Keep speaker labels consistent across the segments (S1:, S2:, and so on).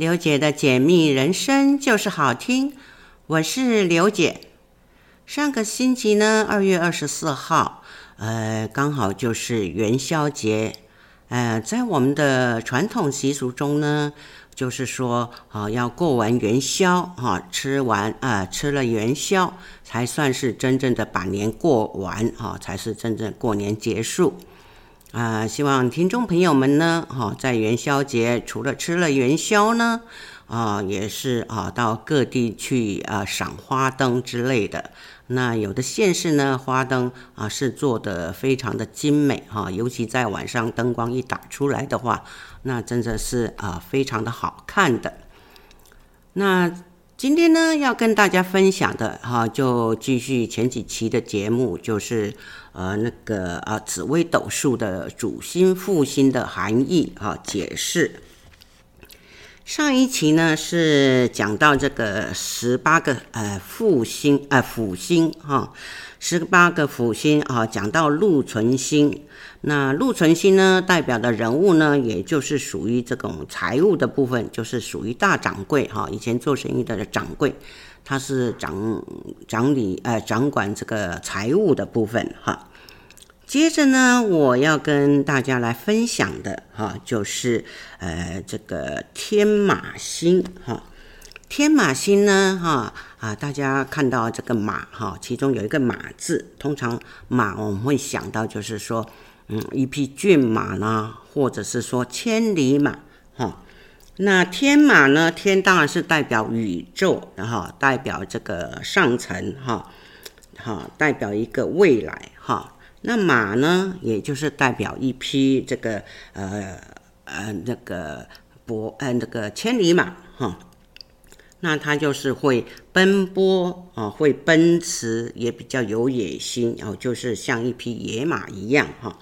S1: 刘姐的解密人生就是好听，我是刘姐。上个星期呢，二月二十四号，呃，刚好就是元宵节。呃，在我们的传统习俗中呢，就是说，啊、要过完元宵，哈、吃完啊、吃了元宵，才算是真正的把年过完，哈、才是真正过年结束。啊、希望听众朋友们呢，哈，在元宵节除了吃了元宵呢，啊、也是啊，到各地去啊赏花灯之类的。那有的县市呢，花灯啊是做的非常的精美哈、啊，尤其在晚上灯光一打出来的话，那真的是啊非常的好看的。那。今天呢，要跟大家分享的哈，就继续前几期的节目，就是呃那个啊紫微斗数的主星副星的含义哈解释。上一期呢是讲到这个十八个呃副星呃辅星哈，十八个辅星啊，讲到禄存星。那禄存星呢，代表的人物呢，也就是属于这种财务的部分，就是属于大掌柜哈。以前做生意的掌柜，他是掌掌理呃掌管这个财务的部分哈。接着呢，我要跟大家来分享的哈，就是呃这个天马星哈。天马星呢哈啊，大家看到这个马哈，其中有一个马字，通常马我们会想到就是说。嗯，一匹骏马呢，或者是说千里马，哈，那天马呢？天当然是代表宇宙，然后代表这个上层，哈，哈，代表一个未来，哈。那马呢，也就是代表一匹这个呃呃那个博呃那个千里马，哈。那它就是会奔波啊，会奔驰，也比较有野心，然后就是像一匹野马一样哈，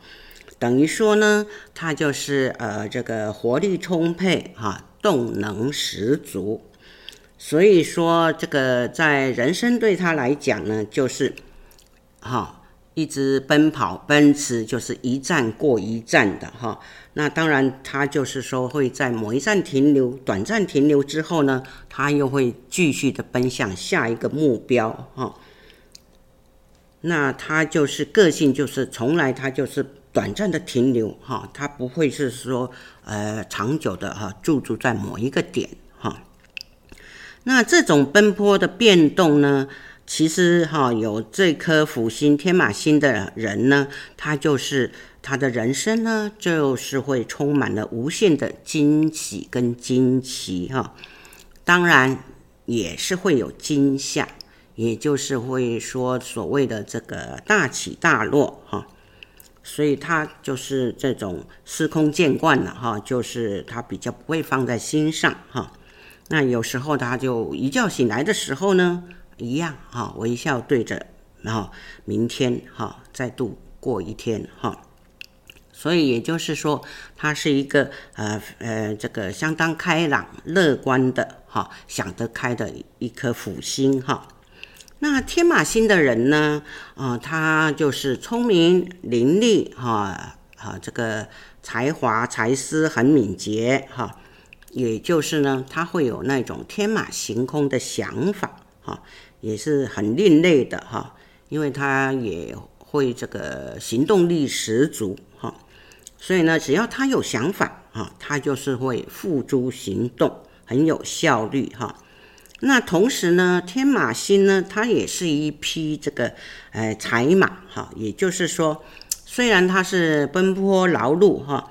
S1: 等于说呢，它就是呃这个活力充沛哈，动能十足。所以说这个在人生对他来讲呢，就是哈。一直奔跑奔驰，就是一站过一站的哈。那当然，他就是说会在某一站停留，短暂停留之后呢，他又会继续的奔向下一个目标哈。那他就是个性，就是从来他就是短暂的停留哈，他不会是说呃长久的哈驻足在某一个点哈。那这种奔波的变动呢？其实哈，有这颗辅星天马星的人呢，他就是他的人生呢，就是会充满了无限的惊喜跟惊奇哈。当然也是会有惊吓，也就是会说所谓的这个大起大落哈。所以他就是这种司空见惯了哈，就是他比较不会放在心上哈。那有时候他就一觉醒来的时候呢。一样哈，微笑对着，然后明天哈再度过一天哈，所以也就是说，他是一个呃呃这个相当开朗乐观的哈，想得开的一颗辅星哈。那天马星的人呢，啊，他就是聪明伶俐哈，啊这个才华才思很敏捷哈，也就是呢，他会有那种天马行空的想法哈。也是很另类的哈，因为他也会这个行动力十足哈，所以呢，只要他有想法哈，他就是会付诸行动，很有效率哈。那同时呢，天马星呢，它也是一匹这个呃财马哈，也就是说，虽然他是奔波劳碌哈，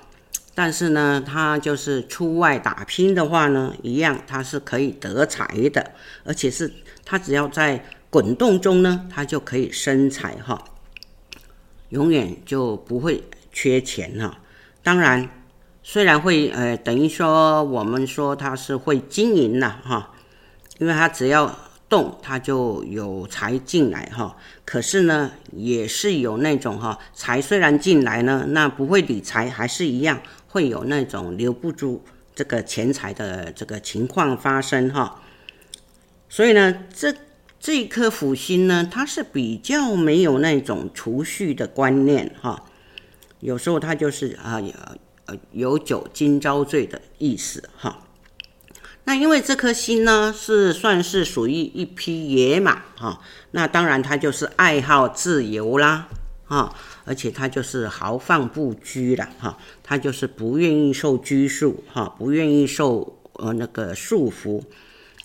S1: 但是呢，他就是出外打拼的话呢，一样他是可以得财的，而且是。它只要在滚动中呢，它就可以生财哈，永远就不会缺钱哈。当然，虽然会呃等于说我们说它是会经营了哈，因为它只要动，它就有财进来哈。可是呢，也是有那种哈，财虽然进来呢，那不会理财，还是一样会有那种留不住这个钱财的这个情况发生哈。所以呢，这这一颗辅星呢，它是比较没有那种储蓄的观念哈。有时候它就是啊，呃有酒今朝醉的意思哈。那因为这颗星呢是算是属于一匹野马哈，那当然它就是爱好自由啦哈，而且它就是豪放不拘了哈，它就是不愿意受拘束哈，不愿意受呃那个束缚，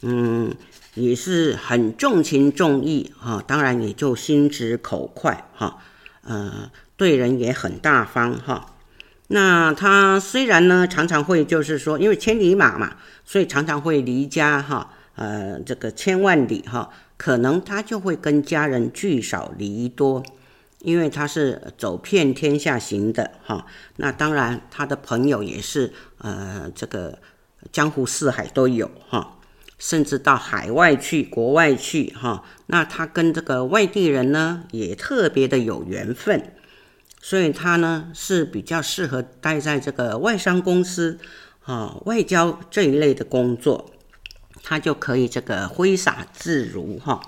S1: 嗯。也是很重情重义哈，当然也就心直口快哈，呃，对人也很大方哈。那他虽然呢常常会就是说，因为千里马嘛，所以常常会离家哈，呃，这个千万里哈，可能他就会跟家人聚少离多，因为他是走遍天下行的哈。那当然他的朋友也是呃，这个江湖四海都有哈。甚至到海外去、国外去，哈，那他跟这个外地人呢，也特别的有缘分，所以他呢是比较适合待在这个外商公司，啊，外交这一类的工作，他就可以这个挥洒自如，哈。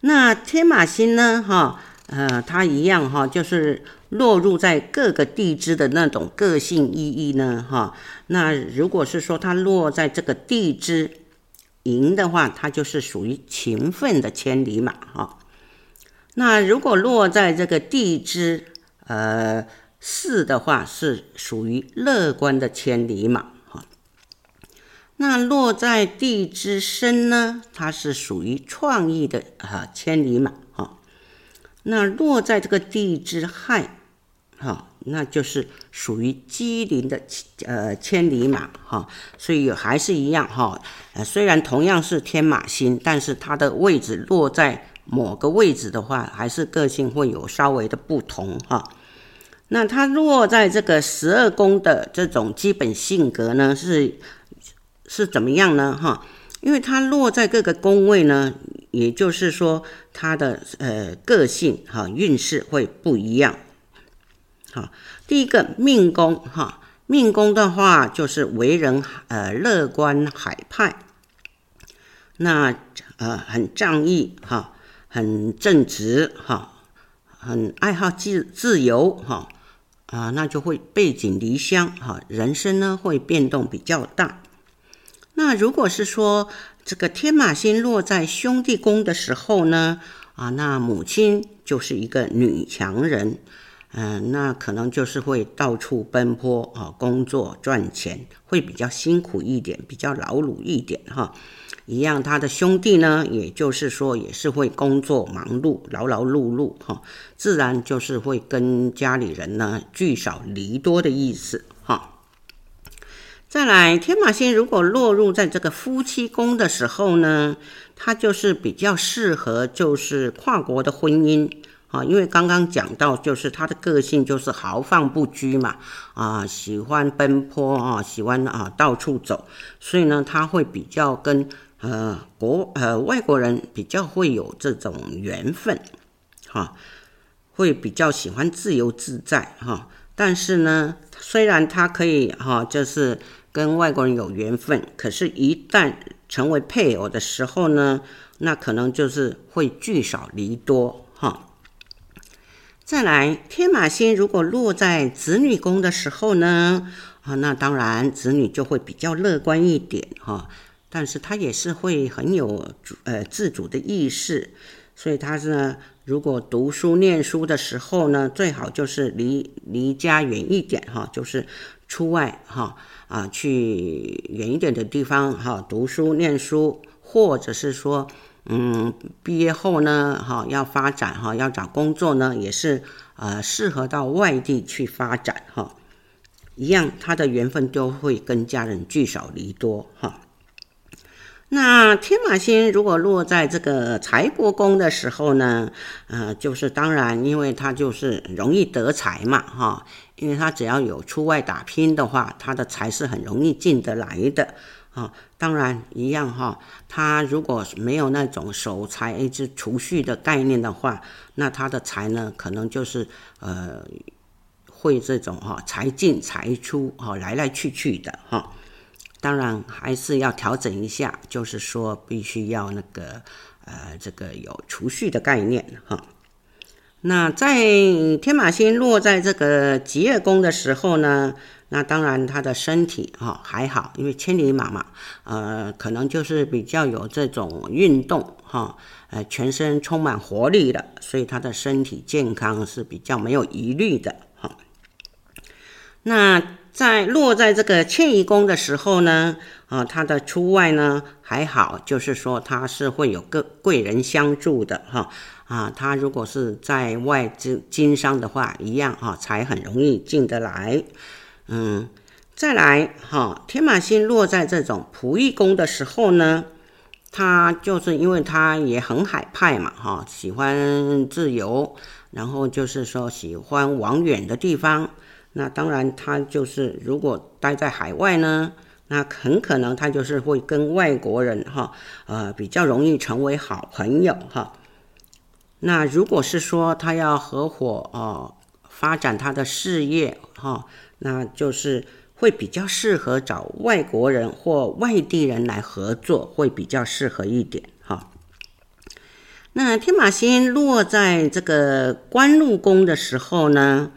S1: 那天马星呢，哈，呃，他一样，哈，就是落入在各个地支的那种个性意义呢，哈。那如果是说他落在这个地支。寅的话，它就是属于勤奋的千里马哈。那如果落在这个地支呃巳的话，是属于乐观的千里马哈。那落在地支申呢，它是属于创意的啊千里马哈。那落在这个地支亥。哈，那就是属于机灵的呃千里马哈，所以还是一样哈，呃虽然同样是天马星，但是它的位置落在某个位置的话，还是个性会有稍微的不同哈。那它落在这个十二宫的这种基本性格呢，是是怎么样呢哈？因为它落在各个宫位呢，也就是说它的呃个性哈运势会不一样。好，第一个命宫哈，命宫的话就是为人呃乐观海派，那呃很仗义哈，很正直哈，很爱好自自由哈啊，那就会背井离乡哈，人生呢会变动比较大。那如果是说这个天马星落在兄弟宫的时候呢啊，那母亲就是一个女强人。嗯，那可能就是会到处奔波啊，工作赚钱会比较辛苦一点，比较劳碌一点哈。一样，他的兄弟呢，也就是说也是会工作忙碌，劳劳碌碌哈，自然就是会跟家里人呢聚少离多的意思哈。再来，天马星如果落入在这个夫妻宫的时候呢，它就是比较适合就是跨国的婚姻。啊，因为刚刚讲到，就是他的个性就是豪放不拘嘛，啊，喜欢奔波啊，喜欢啊到处走，所以呢，他会比较跟呃国呃外国人比较会有这种缘分，哈、会比较喜欢自由自在哈、但是呢，虽然他可以哈、就是跟外国人有缘分，可是，一旦成为配偶的时候呢，那可能就是会聚少离多哈。再来，天马星如果落在子女宫的时候呢，啊，那当然子女就会比较乐观一点哈，但是他也是会很有主呃自主的意识，所以他是呢，如果读书念书的时候呢，最好就是离离家远一点哈，就是出外哈啊去远一点的地方哈读书念书，或者是说。嗯，毕业后呢，哈，要发展哈，要找工作呢，也是呃适合到外地去发展哈。一样，他的缘分都会跟家人聚少离多哈。那天马星如果落在这个财帛宫的时候呢，呃，就是当然，因为他就是容易得财嘛哈，因为他只要有出外打拼的话，他的财是很容易进得来的。啊，当然一样哈。他如果没有那种守财一直储蓄的概念的话，那他的财呢，可能就是呃，会这种哈财进财出哈，来来去去的哈。当然还是要调整一下，就是说必须要那个呃，这个有储蓄的概念哈。那在天马星落在这个疾厄宫的时候呢，那当然他的身体哈还好，因为千里马嘛，呃，可能就是比较有这种运动哈，呃，全身充满活力的，所以他的身体健康是比较没有疑虑的哈。那在落在这个迁移宫的时候呢，啊，他的出外呢还好，就是说他是会有个贵人相助的哈。啊，他如果是在外经经商的话，一样哈，财很容易进得来。嗯，再来哈，天马星落在这种仆役宫的时候呢，他就是因为他也很海派嘛，哈，喜欢自由，然后就是说喜欢往远的地方。那当然，他就是如果待在海外呢，那很可能他就是会跟外国人哈，呃，比较容易成为好朋友哈。那如果是说他要合伙哦，发展他的事业哈，那就是会比较适合找外国人或外地人来合作，会比较适合一点哈。那天马星落在这个官禄宫的时候呢，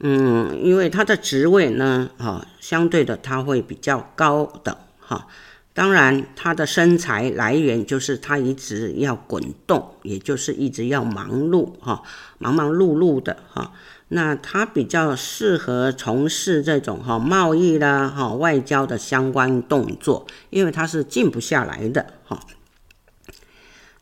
S1: 嗯，因为他的职位呢，哈，相对的他会比较高等哈。当然，他的身材来源就是他一直要滚动，也就是一直要忙碌哈，忙忙碌碌的哈。那他比较适合从事这种哈贸易啦哈外交的相关动作，因为他是静不下来的哈。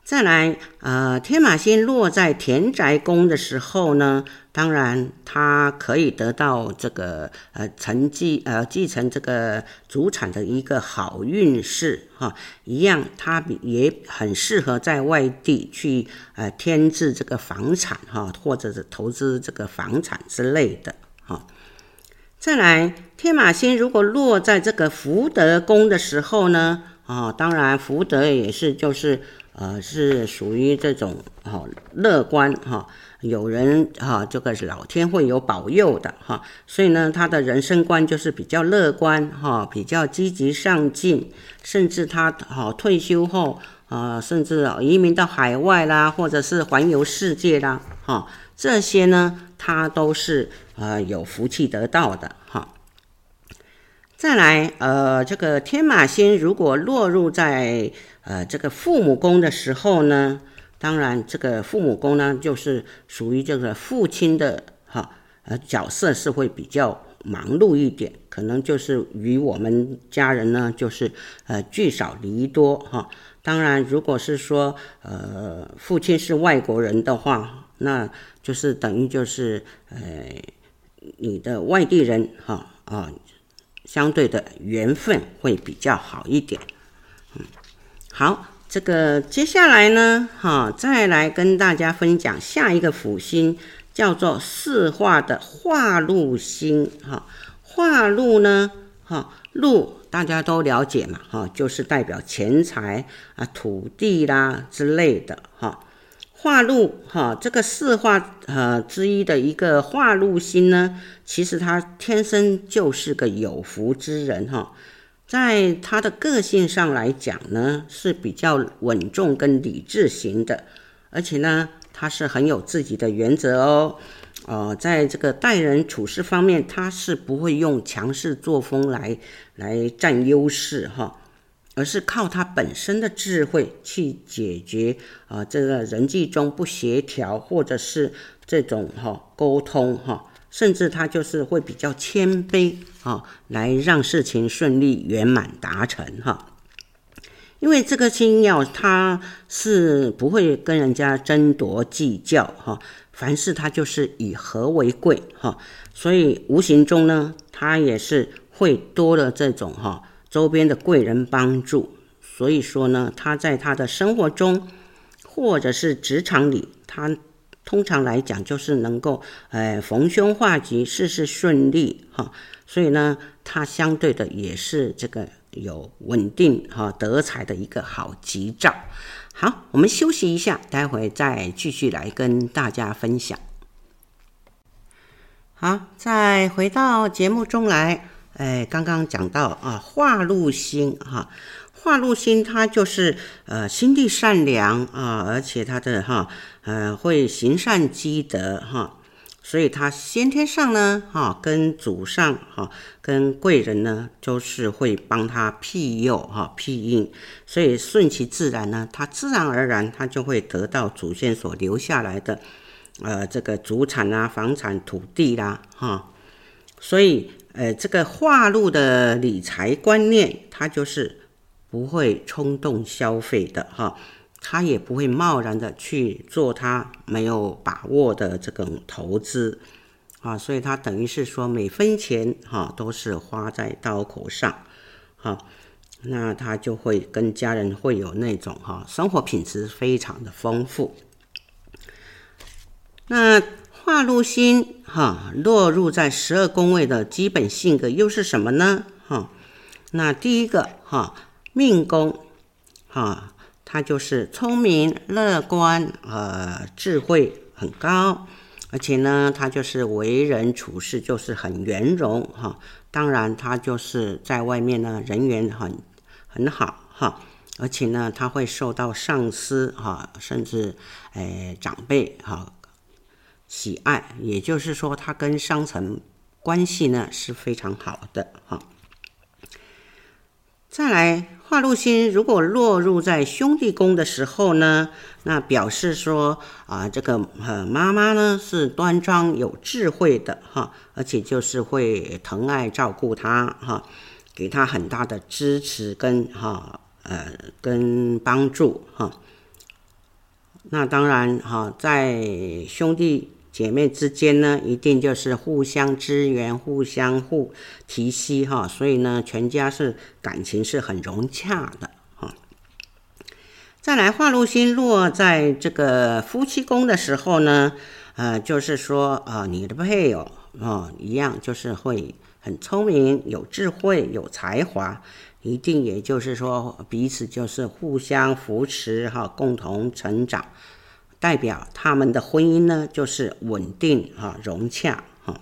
S1: 再来，呃，天马星落在田宅宫的时候呢，当然他可以得到这个呃承继呃继承这个祖产的一个好运势哈，一样他也很适合在外地去呃添置这个房产哈，或者是投资这个房产之类的哈。再来，天马星如果落在这个福德宫的时候呢，啊，当然福德也是就是。呃，是属于这种哈乐观哈，有人哈这个老天会有保佑的哈，所以呢，他的人生观就是比较乐观哈，比较积极上进，甚至他哈退休后啊，甚至移民到海外啦，或者是环游世界啦哈，这些呢，他都是呃有福气得到的哈。再来，呃，这个天马星如果落入在呃这个父母宫的时候呢，当然这个父母宫呢，就是属于这个父亲的哈，呃角色是会比较忙碌一点，可能就是与我们家人呢，就是呃聚少离多哈。当然，如果是说呃父亲是外国人的话，那就是等于就是呃你的外地人哈啊。相对的缘分会比较好一点，好，这个接下来呢，哈，再来跟大家分享下一个辅星，叫做四化的化禄星，哈，化禄呢，哈，禄大家都了解嘛，哈，就是代表钱财啊、土地啦之类的，哈。化禄哈，这个四化呃之一的一个化禄星呢，其实他天生就是个有福之人哈，在他的个性上来讲呢，是比较稳重跟理智型的，而且呢，他是很有自己的原则哦，呃，在这个待人处事方面，他是不会用强势作风来来占优势哈。而是靠他本身的智慧去解决啊、这个人际中不协调，或者是这种哈、沟通哈、甚至他就是会比较谦卑啊、来让事情顺利圆满达成哈、因为这个星曜他是不会跟人家争夺计较哈、凡事他就是以和为贵哈、所以无形中呢，他也是会多了这种哈。周边的贵人帮助，所以说呢，他在他的生活中或者是职场里，他通常来讲就是能够，呃，逢凶化吉，事事顺利哈。所以呢，它相对的也是这个有稳定哈得财的一个好吉兆。好，我们休息一下，待会再继续来跟大家分享。好，再回到节目中来。哎，刚刚讲到啊，化禄星哈，化禄星他就是呃心地善良啊，而且他的哈呃会行善积德哈。所以他先天上呢，哈，跟祖上哈，跟贵人呢，就是会帮他庇佑哈、庇荫，所以顺其自然呢，他自然而然他就会得到祖先所留下来的，呃，这个祖产啊、房产、土地啦，哈。所以，呃，这个化禄的理财观念，他就是不会冲动消费的哈。他也不会贸然的去做他没有把握的这种投资啊，所以他等于是说每分钱哈都是花在刀口上，哈，那他就会跟家人会有那种哈生活品质非常的丰富。那化禄星哈落入在十二宫位的基本性格又是什么呢？哈，那第一个哈命宫哈。他就是聪明、乐观，呃，智慧很高，而且呢，他就是为人处事就是很圆融哈。当然，他就是在外面呢，人缘很很好哈。而且呢，他会受到上司哈，甚至诶长辈哈喜爱。也就是说，他跟上层关系呢是非常好的哈。再来，化禄星如果落入在兄弟宫的时候呢，那表示说啊，这个呃妈妈呢是端庄有智慧的哈，而且就是会疼爱照顾他哈，给他很大的支持跟哈呃跟帮助哈。那当然哈，在兄弟。姐妹之间呢，一定就是互相支援、互相互提携哈，所以呢，全家是感情是很融洽的哈。再来，化禄星落在这个夫妻宫的时候呢，呃，就是说啊、呃，你的配偶啊、一样就是会很聪明、有智慧、有才华，一定也就是说彼此就是互相扶持哈，共同成长。代表他们的婚姻呢，就是稳定哈、融洽哈。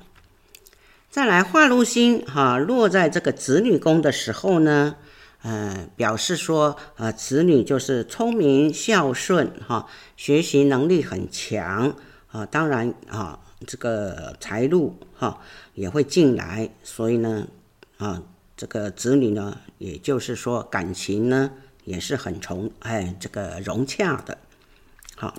S1: 再来，化禄星哈落在这个子女宫的时候呢，呃，表示说呃，子女就是聪明孝顺哈，学习能力很强啊。当然啊，这个财路哈也会进来，所以呢啊，这个子女呢，也就是说感情呢也是很重哎，这个融洽的，好。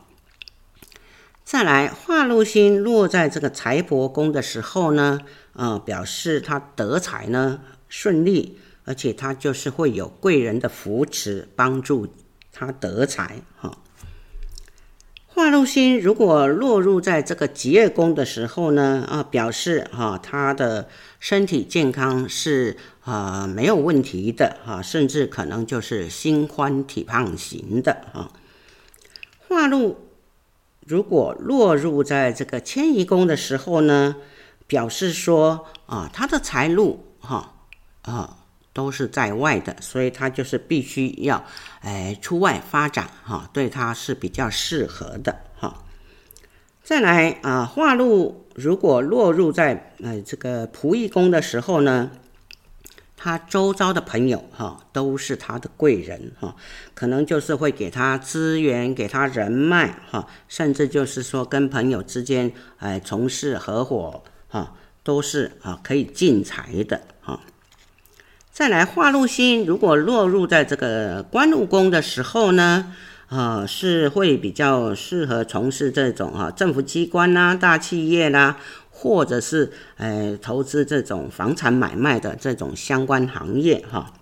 S1: 再来，化禄星落在这个财帛宫的时候呢，啊、表示他得财呢顺利，而且他就是会有贵人的扶持，帮助他得财哈。化禄星如果落入在这个吉业宫的时候呢，啊，表示哈他的身体健康是啊没有问题的哈，甚至可能就是心宽体胖型的哈。化禄。如果落入在这个迁移宫的时候呢，表示说啊，他的财路哈啊都是在外的，所以他就是必须要哎出外发展哈，对他是比较适合的哈。再来啊，化禄如果落入在呃这个仆役宫的时候呢，他周遭的朋友哈都是他的贵人哈，可能就是会给他资源，给他人脉哈，甚至就是说跟朋友之间哎从事合伙哈，都是啊可以进财的哈。再来，化禄星如果落入在这个官禄宫的时候呢，啊是会比较适合从事这种啊政府机关啦、大企业啦。或者是呃投资这种房产买卖的这种相关行业哈。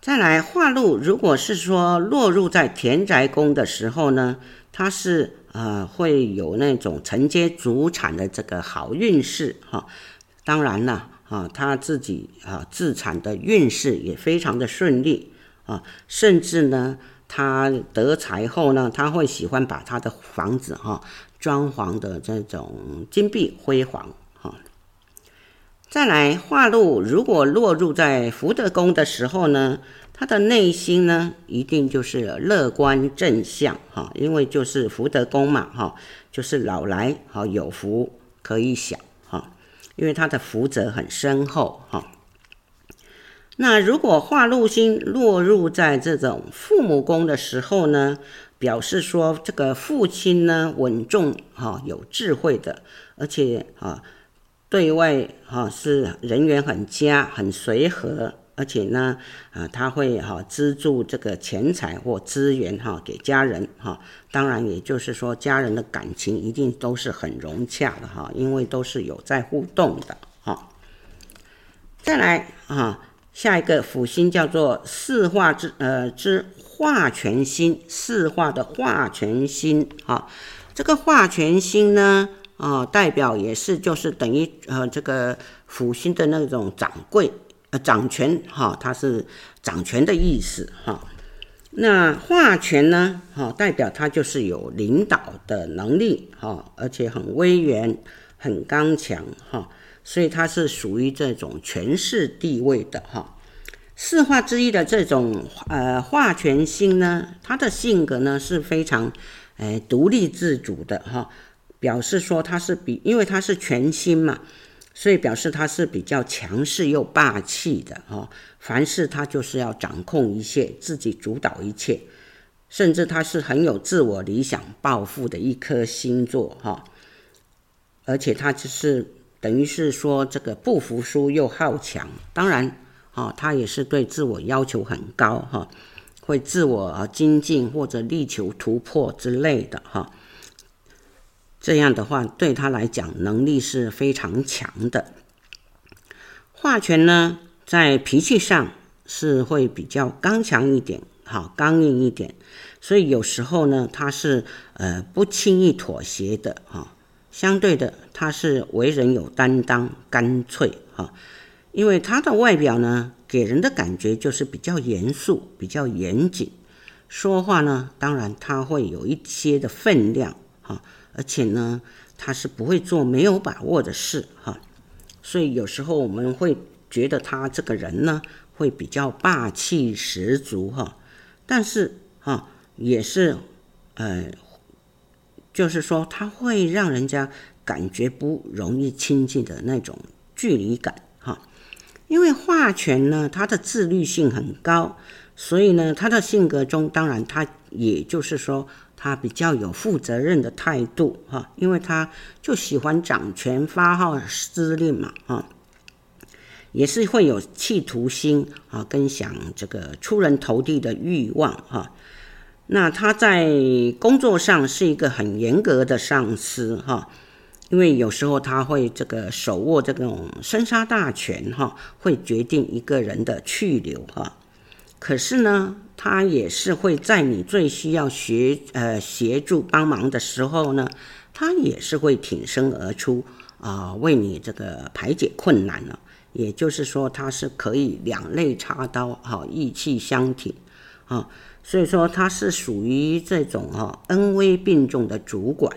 S1: 再来，化禄如果是说落入在田宅宫的时候呢，它是呃会有那种承接祖产的这个好运势哈。当然了啊，他自己啊自产的运势也非常的顺利啊，甚至呢他得财后呢，他会喜欢把他的房子哈。装潢的这种金碧辉煌哈，再来化禄如果落入在福德宫的时候呢，他的内心呢一定就是乐观正向哈，因为就是福德宫嘛哈，就是老来哈有福可以享哈，因为他的福泽很深厚哈。那如果化禄星落入在这种父母宫的时候呢，表示说这个父亲呢稳重哈，有智慧的，而且啊对外哈是人缘很佳，很随和。而且呢，啊，他会哈资助这个钱财或资源哈给家人哈，当然也就是说家人的感情一定都是很融洽的哈，因为都是有在互动的哈。再来啊，下一个辅星叫做四化之呃之化权星，四化的化权星哈，这个化权星呢啊代表也是就是等于呃这个辅星的那种掌柜。呃掌权哈，它是掌权的意思哈。那化权呢？哈，代表他就是有领导的能力哈，而且很威严、很刚强哈，所以他是属于这种权势地位的哈。四化之一的这种呃化权星呢，他的性格呢是非常诶独立自主的哈，表示说他是比，因为他是权星嘛。所以表示他是比较强势又霸气的哈，凡事他就是要掌控一切，自己主导一切，甚至他是很有自我理想抱负的一颗星座哈，而且他就是等于是说这个不服输又好强，当然哈，他也是对自我要求很高哈，会自我精进或者力求突破之类的哈。这样的话，对他来讲，能力是非常强的。化权呢，在脾气上是会比较刚强一点，好，刚硬一点，所以有时候呢，他是呃不轻易妥协的，哈。相对的，他是为人有担当、干脆，哈。因为他的外表呢，给人的感觉就是比较严肃、比较严谨，说话呢，当然他会有一些的分量，哈。而且呢，他是不会做没有把握的事哈，所以有时候我们会觉得他这个人呢，会比较霸气十足哈，但是哈也是呃，就是说他会让人家感觉不容易亲近的那种距离感哈，因为化权呢，他的自律性很高，所以呢，他的性格中当然他也就是说。他比较有负责任的态度哈，因为他就喜欢掌权发号施令嘛哈，也是会有企图心啊，跟想这个出人头地的欲望哈。那他在工作上是一个很严格的上司哈，因为有时候他会这个手握这种生杀大权哈，会决定一个人的去留哈。可是呢，他也是会在你最需要协呃协助帮忙的时候呢，他也是会挺身而出啊、为你这个排解困难了。也就是说，他是可以两肋插刀，哈，义气相挺啊。所以说，他是属于这种哈恩威并重的主管。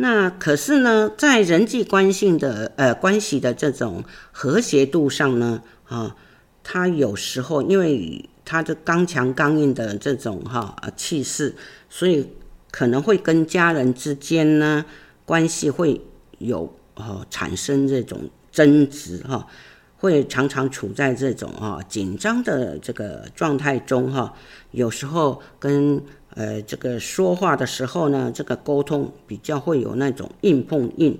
S1: 那可是呢，在人际关系的呃关系的这种和谐度上呢，啊。他有时候因为他的刚强刚硬的这种哈气势，所以可能会跟家人之间呢关系会有哈产生这种争执哈，会常常处在这种哈紧张的这个状态中哈。有时候跟呃这个说话的时候呢，这个沟通比较会有那种硬碰硬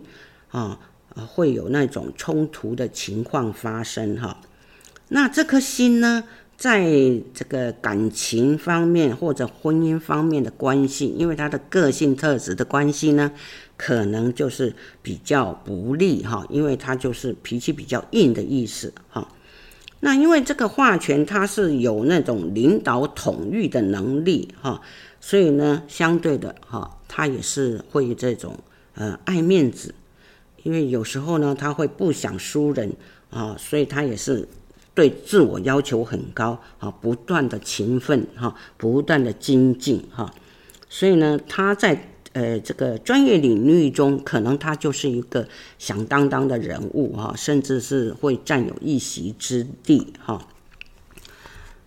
S1: 啊，会有那种冲突的情况发生哈。那这颗星呢，在这个感情方面或者婚姻方面的关系，因为他的个性特质的关系呢，可能就是比较不利哈，因为他就是脾气比较硬的意思哈。那因为这个化权他是有那种领导统御的能力哈，所以呢，相对的哈，他也是会这种呃爱面子，因为有时候呢，他会不想输人啊，所以他也是。对自我要求很高，哈，不断的勤奋，哈，不断的精进，哈，所以呢，他在呃这个专业领域中，可能他就是一个响当当的人物，哈，甚至是会占有一席之地，哈。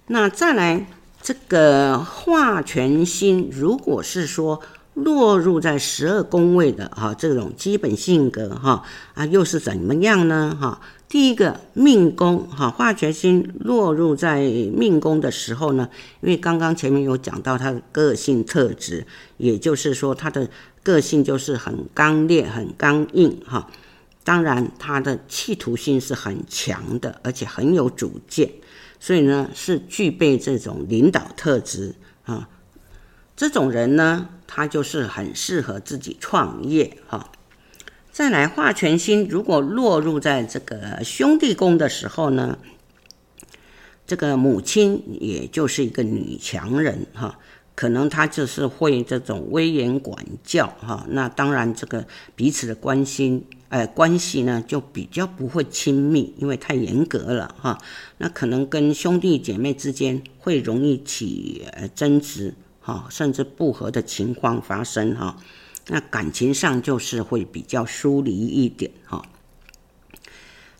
S1: 那再来这个化权星，如果是说落入在十二宫位的哈这种基本性格哈啊又是怎么样呢哈？第一个命宫哈化学星落入在命宫的时候呢，因为刚刚前面有讲到他的个性特质，也就是说他的个性就是很刚烈、很刚硬哈。当然他的企图心是很强的，而且很有主见，所以呢是具备这种领导特质啊。这种人呢，他就是很适合自己创业哈。再来，化权星如果落入在这个兄弟宫的时候呢，这个母亲也就是一个女强人哈，可能她就是会这种威严管教哈。那当然，这个彼此的关心呃关系呢就比较不会亲密，因为太严格了哈。那可能跟兄弟姐妹之间会容易起争执。哈，甚至不和的情况发生哈，那感情上就是会比较疏离一点哈。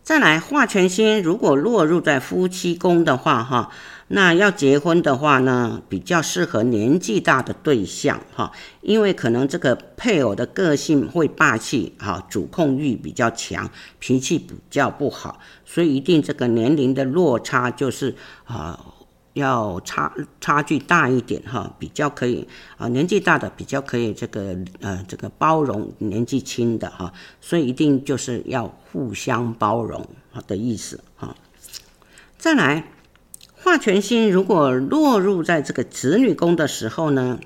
S1: 再来，化权星如果落入在夫妻宫的话哈，那要结婚的话呢，比较适合年纪大的对象哈，因为可能这个配偶的个性会霸气哈，主控欲比较强，脾气比较不好，所以一定这个年龄的落差就是啊。要差差距大一点哈，比较可以啊，年纪大的比较可以这个呃这个包容年纪轻的哈，所以一定就是要互相包容的意思哈。再来，化权星如果落入在这个子女宫的时候呢，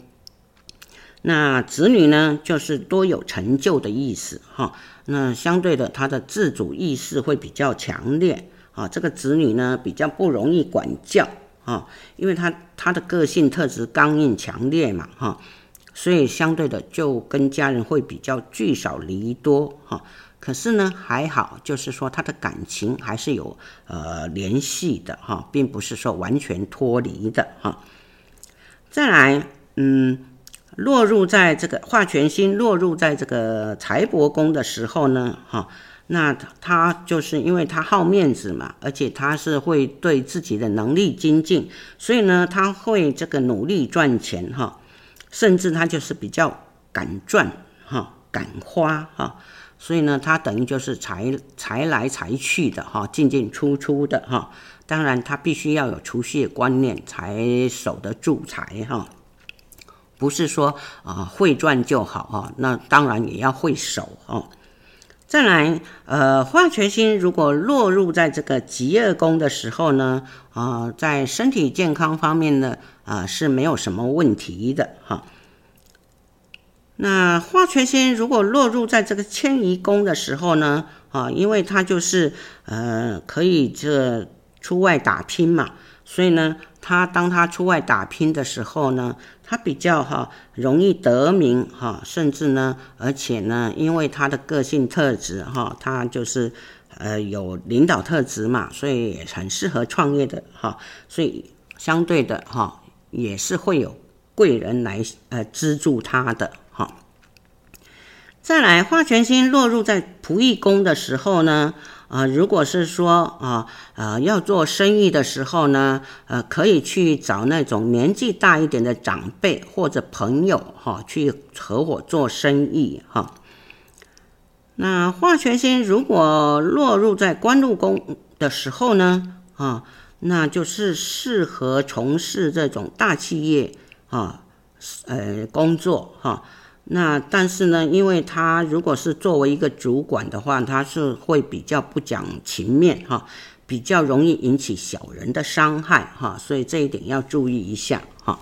S1: 那子女呢就是多有成就的意思哈，那相对的他的自主意识会比较强烈啊，这个子女呢比较不容易管教。啊，因为他他的个性特质刚硬强烈嘛，哈，所以相对的就跟家人会比较聚少离多，哈。可是呢，还好，就是说他的感情还是有呃联系的，哈，并不是说完全脱离的，哈。再来，嗯，落入在这个化权星落入在这个财帛宫的时候呢，哈。那他就是因为他好面子嘛，而且他是会对自己的能力精进，所以呢，他会这个努力赚钱哈，甚至他就是比较敢赚哈，敢花哈，所以呢，他等于就是财财来财去的哈，进进出出的哈。当然，他必须要有储蓄观念，才守得住财哈，不是说啊会赚就好哈，那当然也要会守哈。再来，呃，化权星如果落入在这个疾厄宫的时候呢，啊、在身体健康方面呢，啊、是没有什么问题的哈。那化权星如果落入在这个迁移宫的时候呢，啊，因为它就是呃可以这出外打拼嘛，所以呢，他当他出外打拼的时候呢。他比较哈容易得名哈，甚至呢，而且呢，因为他的个性特质哈，他就是呃有领导特质嘛，所以很适合创业的哈，所以相对的哈也是会有贵人来呃资助他的哈。再来，化权星落入在仆役宫的时候呢。啊、如果是说啊，呃，要做生意的时候呢，呃，可以去找那种年纪大一点的长辈或者朋友哈，去合伙做生意哈。那化权星如果落入在官禄宫的时候呢，啊，那就是适合从事这种大企业啊，呃，工作哈。那但是呢，因为他如果是作为一个主管的话，他是会比较不讲情面哈，比较容易引起小人的伤害哈，所以这一点要注意一下哈。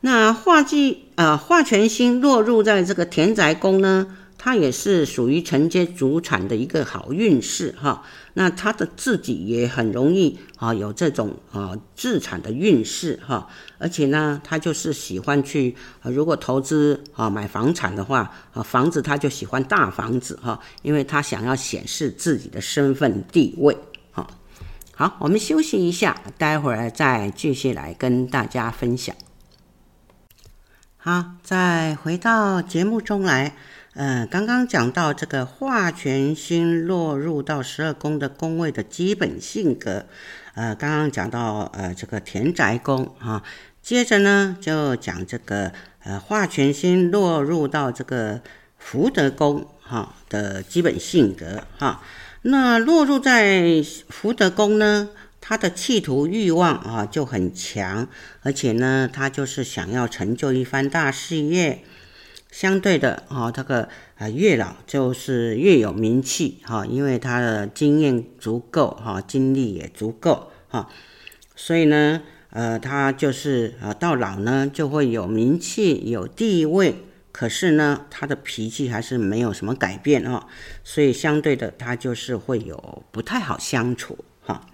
S1: 那化忌呃化权星落入在这个田宅宫呢，它也是属于承接祖产的一个好运势哈。那他的自己也很容易啊有这种啊自产的运势哈，而且呢，他就是喜欢去如果投资啊买房产的话啊房子他就喜欢大房子哈，因为他想要显示自己的身份地位哈。好，我们休息一下，待会儿再继续来跟大家分享。好，再回到节目中来。呃，刚刚讲到这个化权星落入到十二宫的宫位的基本性格，呃，刚刚讲到呃这个田宅宫哈，接着呢就讲这个呃化权星落入到这个福德宫哈的基本性格哈。那落入在福德宫呢，他的企图欲望啊就很强，而且呢，他就是想要成就一番大事业。相对的啊，这个啊越老就是越有名气哈，因为他的经验足够哈，经历也足够哈，所以呢，呃，他就是啊到老呢就会有名气有地位，可是呢，他的脾气还是没有什么改变啊，所以相对的他就是会有不太好相处哈。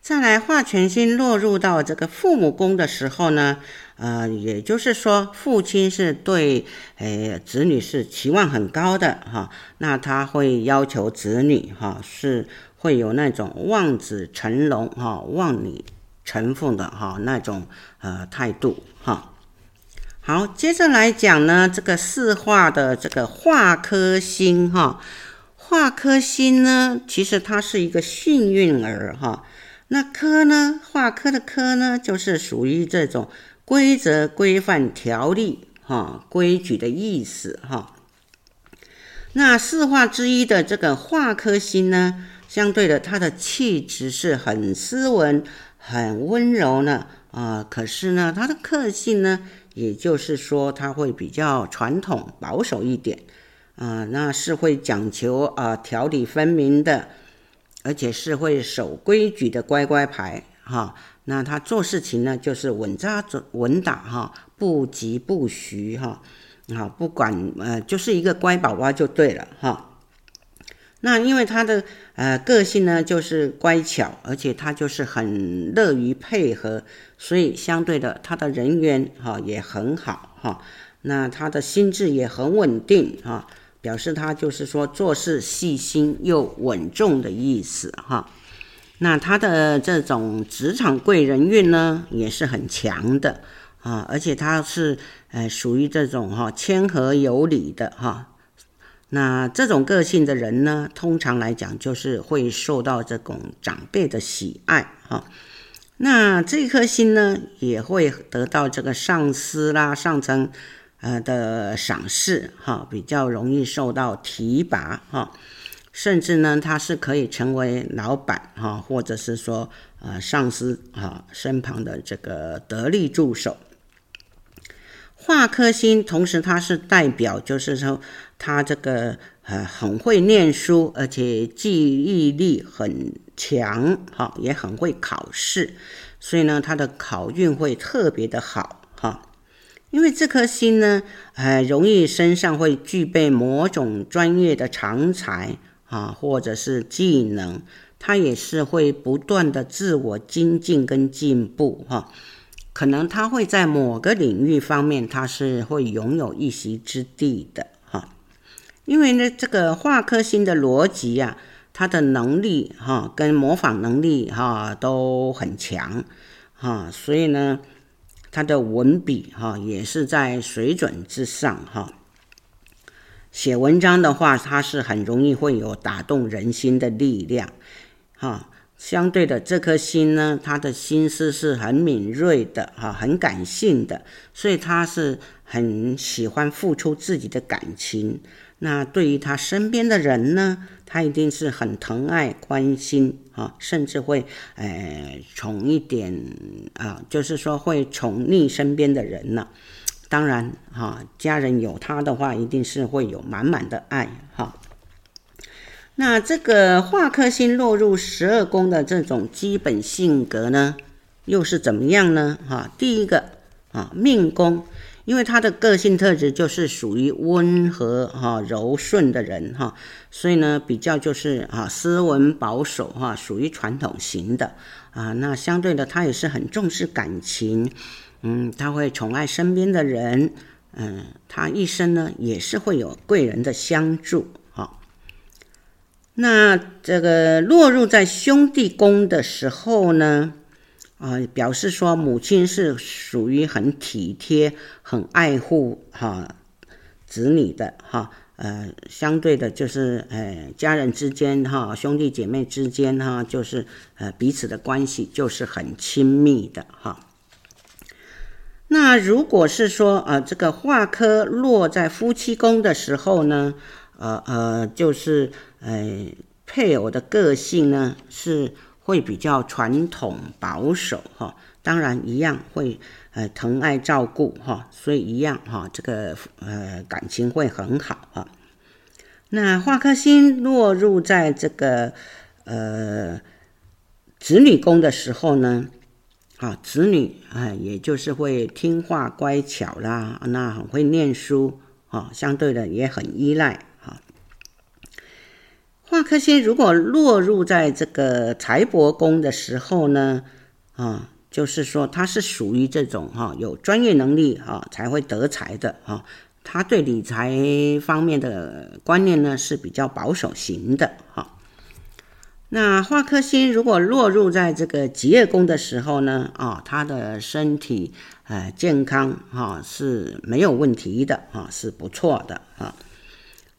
S1: 再来，化权星落入到这个父母宫的时候呢，呃，也就是说，父亲是对诶子女是期望很高的哈，那他会要求子女哈是会有那种望子成龙哈、望女成凤的哈那种呃态度哈。好，接着来讲呢，这个四化的这个化科星哈，化科星呢，其实它是一个幸运儿哈。那科呢？化科的科呢，就是属于这种规则、规范、条例、哈规矩的意思哈。那四化之一的这个化科星呢，相对的，它的气质是很斯文、很温柔呢啊。可是呢，它的克性呢，也就是说，它会比较传统、保守一点啊。那是会讲求啊条理分明的。而且是会守规矩的乖乖牌哈，那他做事情呢，就是稳扎稳打哈，不疾不徐哈，啊，不管呃，就是一个乖宝宝就对了哈。那因为他的呃个性呢，就是乖巧，而且他就是很乐于配合，所以相对的他的人缘哈也很好哈。那他的心智也很稳定哈。表示他就是说做事细心又稳重的意思哈，那他的这种职场贵人运呢也是很强的啊，而且他是呃属于这种哈谦和有礼的哈，那这种个性的人呢，通常来讲就是会受到这种长辈的喜爱哈，那这颗星呢也会得到这个上司啦上层。呃的赏识哈，比较容易受到提拔哈，甚至呢，他是可以成为老板哈，或者是说呃上司哈身旁的这个得力助手。化科星同时它是代表，就是说他这个呃很会念书，而且记忆力很强哈，也很会考试，所以呢，他的考运会特别的好哈。因为这颗星呢，呃，容易身上会具备某种专业的长才啊，或者是技能，他也是会不断的自我精进跟进步哈、可能他会在某个领域方面，他是会拥有一席之地的哈、因为呢，这个化科星的逻辑呀，他的能力哈、跟模仿能力哈、都很强哈、所以呢。他的文笔哈也是在水准之上哈，写文章的话，他是很容易会有打动人心的力量哈。相对的，这颗心呢，他的心思是很敏锐的哈，很感性的，所以他是很喜欢付出自己的感情。那对于他身边的人呢，他一定是很疼爱、关心啊，甚至会呃宠一点啊，就是说会宠溺身边的人呢。当然哈，家人有他的话，一定是会有满满的爱哈。那这个化科星落入十二宫的这种基本性格呢，又是怎么样呢？哈，第一个啊，命宫。因为他的个性特质就是属于温和哈柔顺的人哈，所以呢比较就是啊斯文保守哈，属于传统型的啊。那相对的他也是很重视感情，嗯，他会宠爱身边的人，嗯，他一生呢也是会有贵人的相助哈。那这个落入在兄弟宫的时候呢？啊、表示说母亲是属于很体贴、很爱护哈子女的哈，呃，相对的就是呃家人之间哈兄弟姐妹之间哈，就是呃彼此的关系就是很亲密的哈。那如果是说呃这个化科落在夫妻宫的时候呢，呃呃就是呃配偶的个性呢是会比较传统保守哈，当然一样会呃疼爱照顾哈，所以一样哈这个呃感情会很好哈。那化科星落入在这个呃子女宫的时候呢，啊，子女啊，也就是会听话乖巧啦，那很会念书啊，相对的也很依赖啊。化科星如果落入在这个财帛宫的时候呢，啊，就是说他是属于这种哈有专业能力哈才会得财的哈。他对理财方面的观念呢是比较保守型的哈。那化科星如果落入在这个疾厄宫的时候呢，啊，他的身体呃健康哈是没有问题的啊，是不错的啊。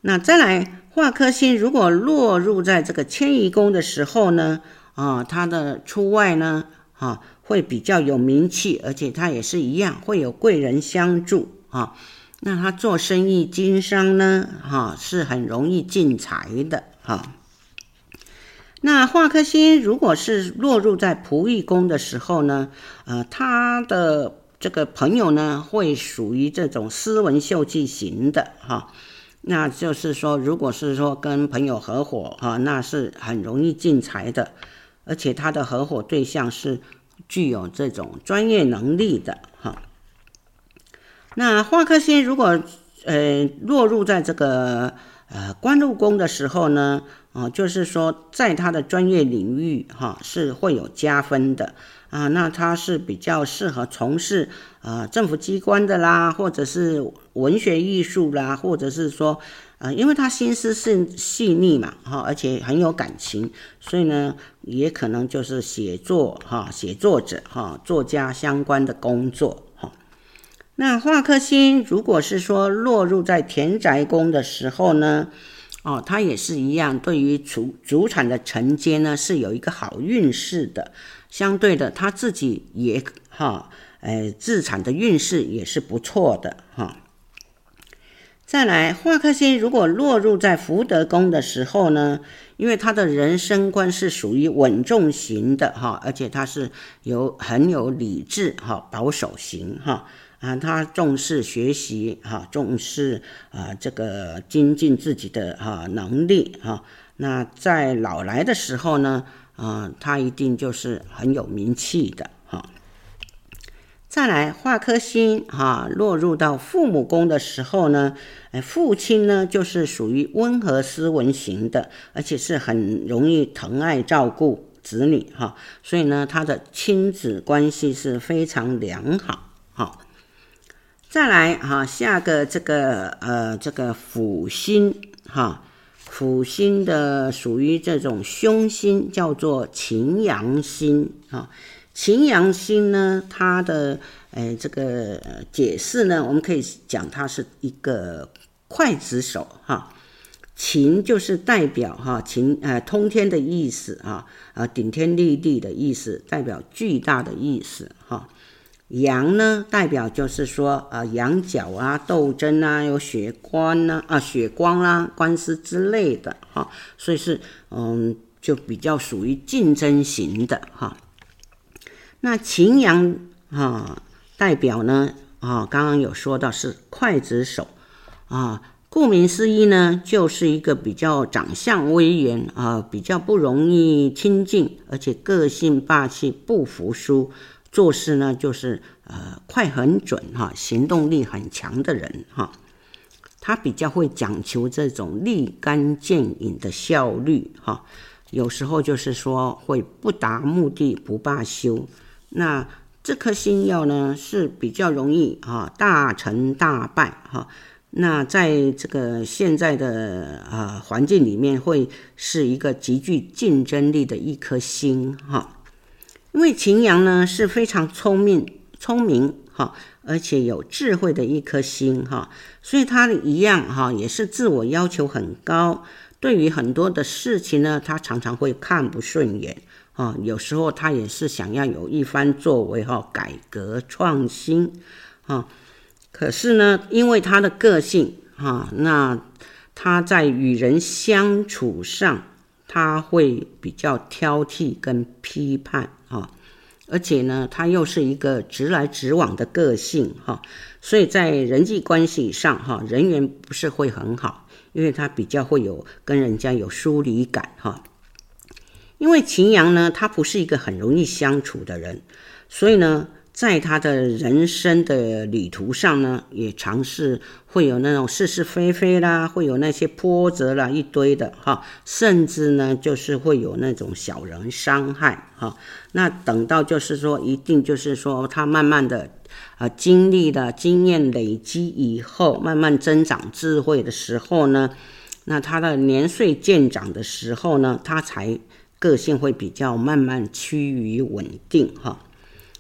S1: 那再来，化科星如果落入在这个迁移宫的时候呢，啊，他的出外呢，啊，会比较有名气，而且他也是一样会有贵人相助啊。那他做生意经商呢，哈，是很容易进财的哈。那化科星如果是落入在仆役宫的时候呢，呃，他的这个朋友呢，会属于这种斯文秀气型的哈。那就是说，如果是说跟朋友合伙哈，那是很容易进财的，而且他的合伙对象是具有这种专业能力的哈。那化科星如果呃落入在这个呃官禄宫的时候呢，啊、就是说在他的专业领域哈、是会有加分的啊，那他是比较适合从事啊政府机关的啦，或者是文学艺术啦，或者是说呃因为他心思是细腻嘛哈、而且很有感情，所以呢也可能就是写作哈写作者哈、作家相关的工作哈。那化克星如果是说落入在田宅宫的时候呢，哦，它也是一样，对于主主产的承接呢是有一个好运势的，相对的他自己也哈，呃，自产的运势也是不错的哈。再来，化克星如果落入在福德宫的时候呢，因为他的人生观是属于稳重型的哈，而且他是有很有理智哈，保守型哈。啊，他重视学习，哈，重视啊这个精进自己的哈能力，哈。那在老来的时候呢，啊，他一定就是很有名气的，哈。再来，化科星哈落入到父母宫的时候呢，哎，父亲呢就是属于温和斯文型的，而且是很容易疼爱照顾子女，哈。所以呢，他的亲子关系是非常良好，哈。再来哈，下个这个呃，这个辅星哈，辅星的属于这种凶星，叫做擎羊星啊。擎羊星呢，它的呃这个解释呢，我们可以讲它是一个刽子手哈。擎就是代表哈擎呃通天的意思啊，啊顶天立地的意思，代表巨大的意思哈。羊呢，代表就是说，呃，羊角啊，斗争啊，有血光呐，啊，血光啦、啊，官司之类的哈，所以是，嗯，就比较属于竞争型的哈。那擎羊啊，代表呢，啊，刚刚有说到是刽子手啊，顾名思义呢，就是一个比较长相威严啊，比较不容易亲近，而且个性霸气，不服输。做事呢，就是呃快很准哈，行动力很强的人哈，他比较会讲求这种立竿见影的效率哈，有时候就是说会不达目的不罢休。那这颗星曜呢是比较容易啊大成大败哈，那在这个现在的啊环境里面会是一个极具竞争力的一颗星哈。因为秦阳呢是非常聪明、聪明哈，而且有智慧的一颗星哈，所以他一样哈，也是自我要求很高。对于很多的事情呢，他常常会看不顺眼啊，有时候他也是想要有一番作为哈，改革创新啊。可是呢，因为他的个性哈，那他在与人相处上，他会比较挑剔跟批判啊，而且呢，他又是一个直来直往的个性哈，所以在人际关系上哈，人缘不是会很好，因为他比较会有跟人家有疏离感哈。因为秦阳呢，他不是一个很容易相处的人，所以呢，在他的人生的旅途上呢，也尝试会有那种是是非非啦，会有那些波折啦，一堆的哈，甚至呢，就是会有那种小人伤害哈。那等到就是说，一定就是说，他慢慢的啊，经历了经验累积以后，慢慢增长智慧的时候呢，那他的年岁渐长的时候呢，他才。个性会比较慢慢趋于稳定哈，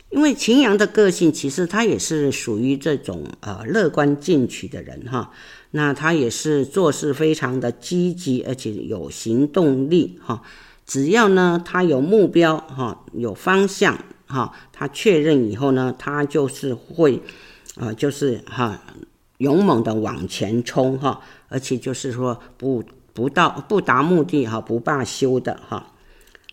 S1: 因为秦阳的个性其实他也是属于这种呃乐观进取的人哈，那他也是做事非常的积极，而且有行动力哈。只要呢他有目标哈，有方向哈，他确认以后呢，他就是会啊，就是哈勇猛的往前冲哈，而且就是说不不到不达目的哈不罢休的哈。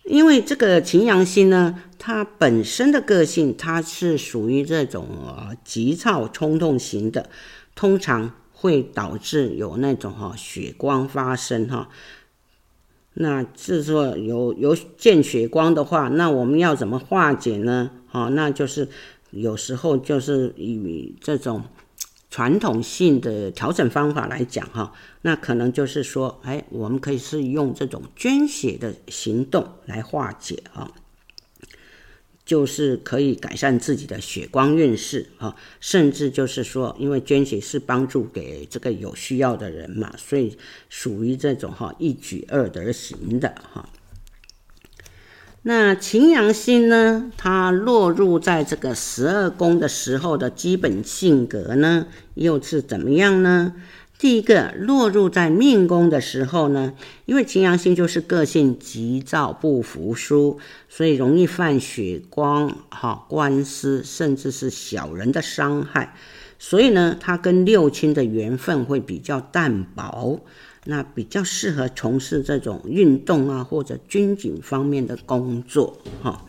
S1: 因为这个擎羊星呢，它本身的个性，它是属于这种呃急躁冲动型的，通常会导致有那种哈血光发生哈。那制作有有见血光的话，那我们要怎么化解呢？哦，那就是有时候就是以这种。传统性的调整方法来讲，哈，那可能就是说，哎，我们可以是用这种捐血的行动来化解，啊，就是可以改善自己的血光运势，啊，甚至就是说，因为捐血是帮助给这个有需要的人嘛，所以属于这种哈一举二得型的，哈。那擎羊星呢，它落入在这个十二宫的时候的基本性格呢，又是怎么样呢？第一个落入在命宫的时候呢，因为擎羊星就是个性急躁不服输，所以容易犯血光、哈官司，甚至是小人的伤害，所以呢，他跟六亲的缘分会比较淡薄。那比较适合从事这种运动啊，或者军警方面的工作哈。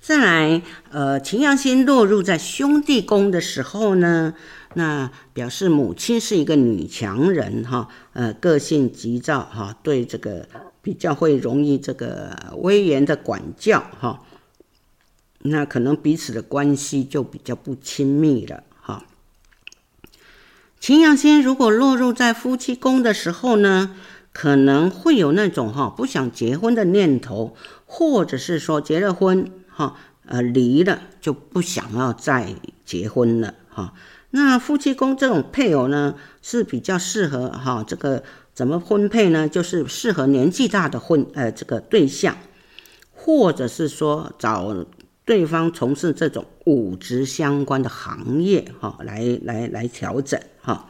S1: 再来，呃，秦阳星落入在兄弟宫的时候呢，那表示母亲是一个女强人哈，呃，个性急躁哈，对这个比较会容易这个威严的管教哈，那可能彼此的关系就比较不亲密了。擎羊星如果落入在夫妻宫的时候呢，可能会有那种哈不想结婚的念头，或者是说结了婚哈呃离了就不想要再结婚了哈。那夫妻宫这种配偶呢是比较适合哈这个怎么婚配呢？就是适合年纪大的婚呃这个对象，或者是说找对方从事这种武职相关的行业哈来来来调整。哈，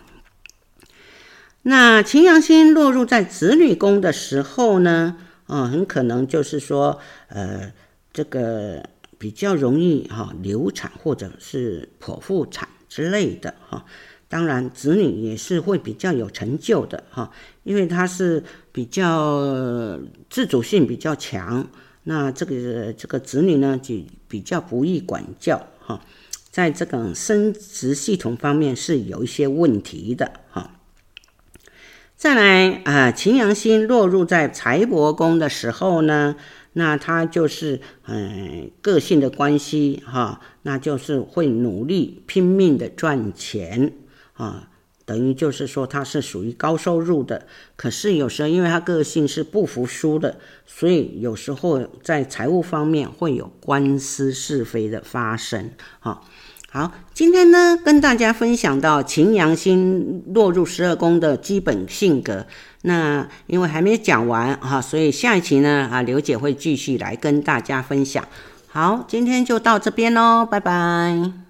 S1: 那擎羊星落入在子女宫的时候呢，啊，很可能就是说，呃，这个比较容易哈流产或者是剖腹产之类的哈。当然，子女也是会比较有成就的哈，因为他是比较自主性比较强，那这个这个子女呢就比较不易管教哈。在这个生殖系统方面是有一些问题的哈。再来啊，擎羊星落入在财帛宫的时候呢，那他就是嗯个性的关系哈，那就是会努力拼命的赚钱啊，等于就是说他是属于高收入的。可是有时候因为他个性是不服输的，所以有时候在财务方面会有官司是非的发生哈。好，今天呢，跟大家分享到擎羊星落入十二宫的基本性格。那因为还没讲完哈，所以下一期呢，啊，刘姐会继续来跟大家分享。好，今天就到这边喽，拜拜。